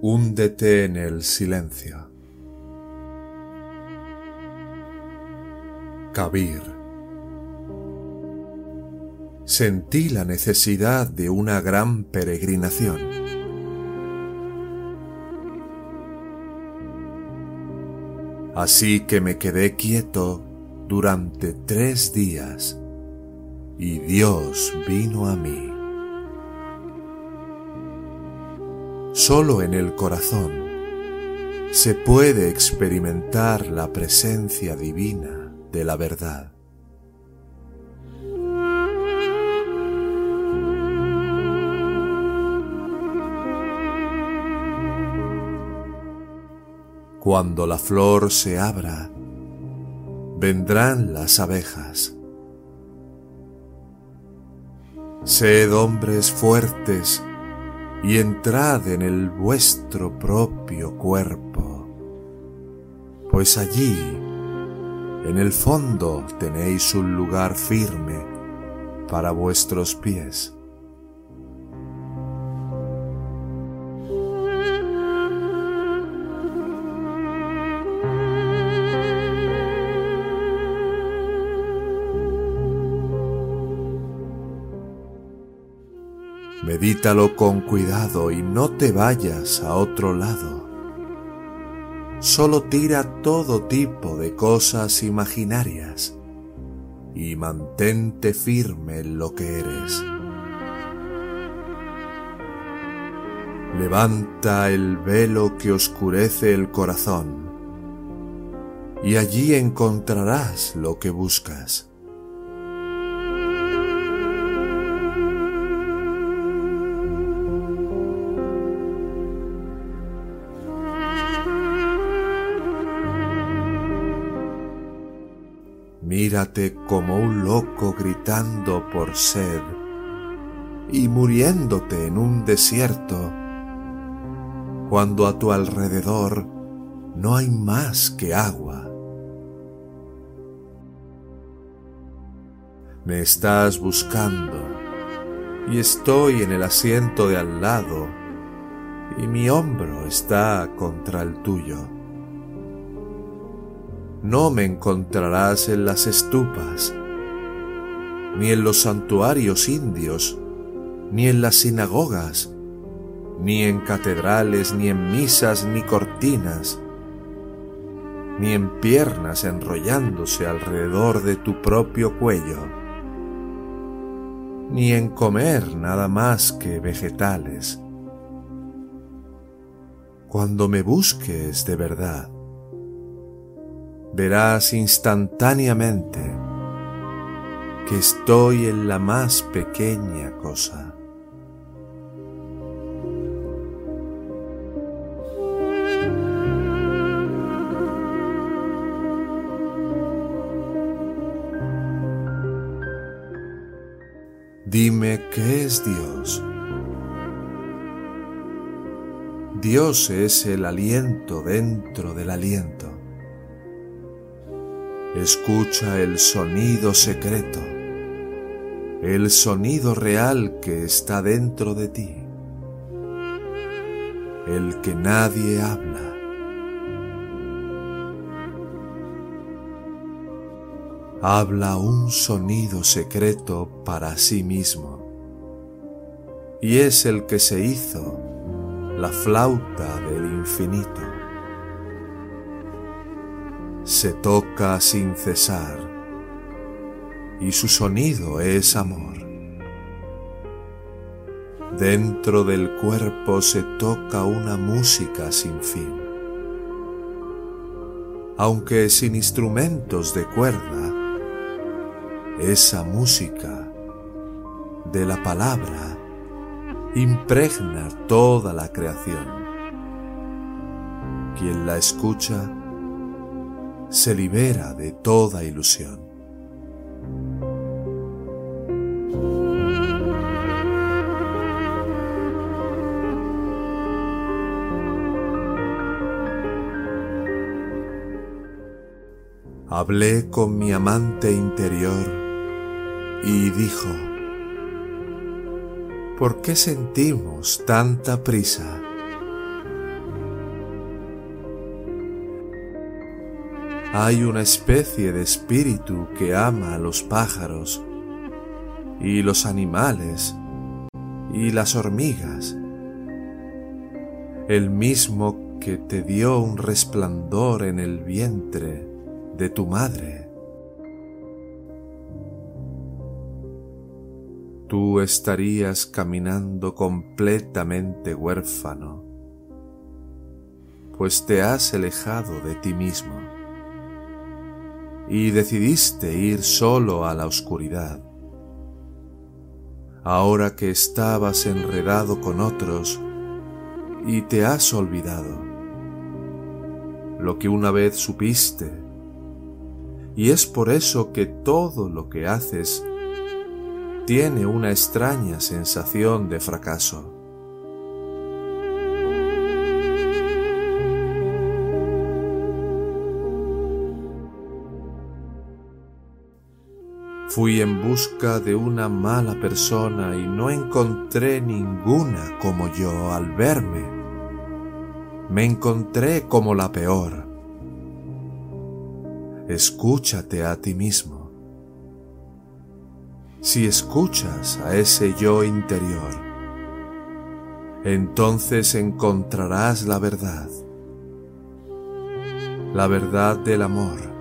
Húndete en el silencio. Kabir. Sentí la necesidad de una gran peregrinación. Así que me quedé quieto durante tres días y Dios vino a mí. Solo en el corazón se puede experimentar la presencia divina de la verdad. Cuando la flor se abra, vendrán las abejas. Sed hombres fuertes y entrad en el vuestro propio cuerpo, pues allí, en el fondo, tenéis un lugar firme para vuestros pies. Medítalo con cuidado y no te vayas a otro lado. Solo tira todo tipo de cosas imaginarias y mantente firme en lo que eres. Levanta el velo que oscurece el corazón y allí encontrarás lo que buscas. Mírate como un loco gritando por sed y muriéndote en un desierto, cuando a tu alrededor no hay más que agua. Me estás buscando y estoy en el asiento de al lado y mi hombro está contra el tuyo no me encontrarás en las estupas, ni en los santuarios indios, ni en las sinagogas, ni en catedrales, ni en misas, ni cortinas, ni en piernas enrollándose alrededor de tu propio cuello, ni en comer nada más que vegetales. Cuando me busques de verdad, verás instantáneamente que estoy en la más pequeña cosa. Dime qué es Dios. Dios es el aliento dentro del aliento. Escucha el sonido secreto, el sonido real que está dentro de ti, el que nadie habla. Habla un sonido secreto para sí mismo y es el que se hizo la flauta del infinito se toca sin cesar y su sonido es amor. Dentro del cuerpo se toca una música sin fin. Aunque sin instrumentos de cuerda, esa música de la palabra impregna toda la creación. Quien la escucha se libera de toda ilusión. Hablé con mi amante interior y dijo, ¿por qué sentimos tanta prisa? Hay una especie de espíritu que ama a los pájaros y los animales y las hormigas, el mismo que te dio un resplandor en el vientre de tu madre. Tú estarías caminando completamente huérfano, pues te has alejado de ti mismo y decidiste ir solo a la oscuridad. Ahora que estabas enredado con otros y te has olvidado lo que una vez supiste, y es por eso que todo lo que haces tiene una extraña sensación de fracaso. Fui en busca de una mala persona y no encontré ninguna como yo al verme. Me encontré como la peor. Escúchate a ti mismo. Si escuchas a ese yo interior, entonces encontrarás la verdad, la verdad del amor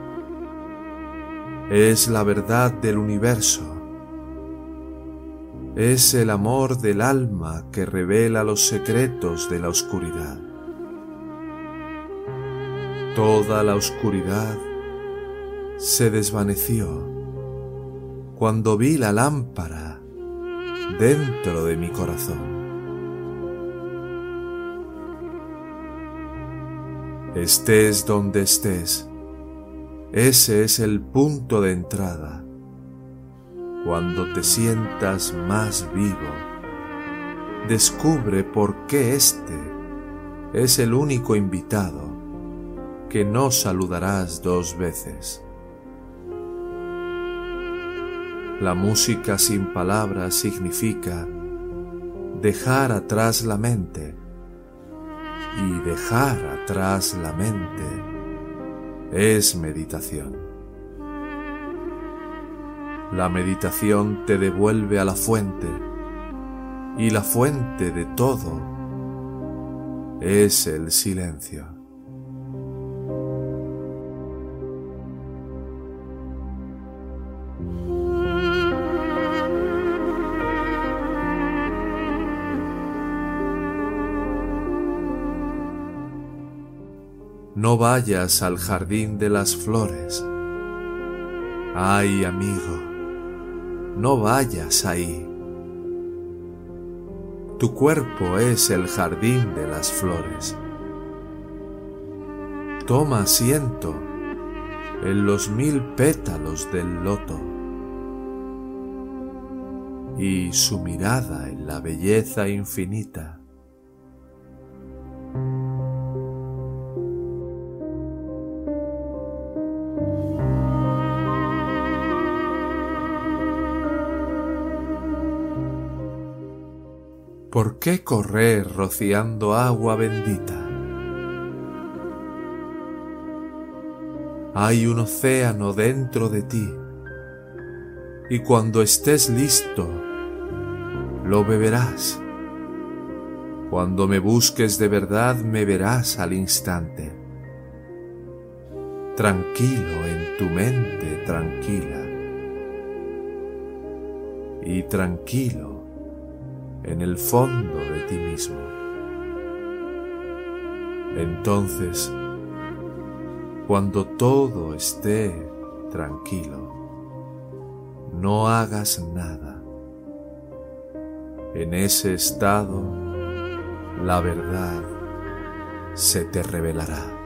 es la verdad del universo. Es el amor del alma que revela los secretos de la oscuridad. Toda la oscuridad se desvaneció cuando vi la lámpara dentro de mi corazón. Estés donde estés, ese es el punto de entrada. Cuando te sientas más vivo, descubre por qué este es el único invitado que no saludarás dos veces. La música sin palabras significa dejar atrás la mente y dejar atrás la mente es meditación. La meditación te devuelve a la fuente y la fuente de todo es el silencio. No vayas al jardín de las flores. Ay, amigo, no vayas ahí. Tu cuerpo es el jardín de las flores. Toma asiento en los mil pétalos del loto y su mirada en la belleza infinita ¿Por qué correr rociando agua bendita? Hay un océano dentro de ti y cuando estés listo, lo beberás. Cuando me busques de verdad, me verás al instante. Tranquilo en tu mente tranquila. Y tranquilo en el fondo de ti mismo. Entonces, cuando todo esté tranquilo, no hagas nada. En ese estado, la verdad se te revelará.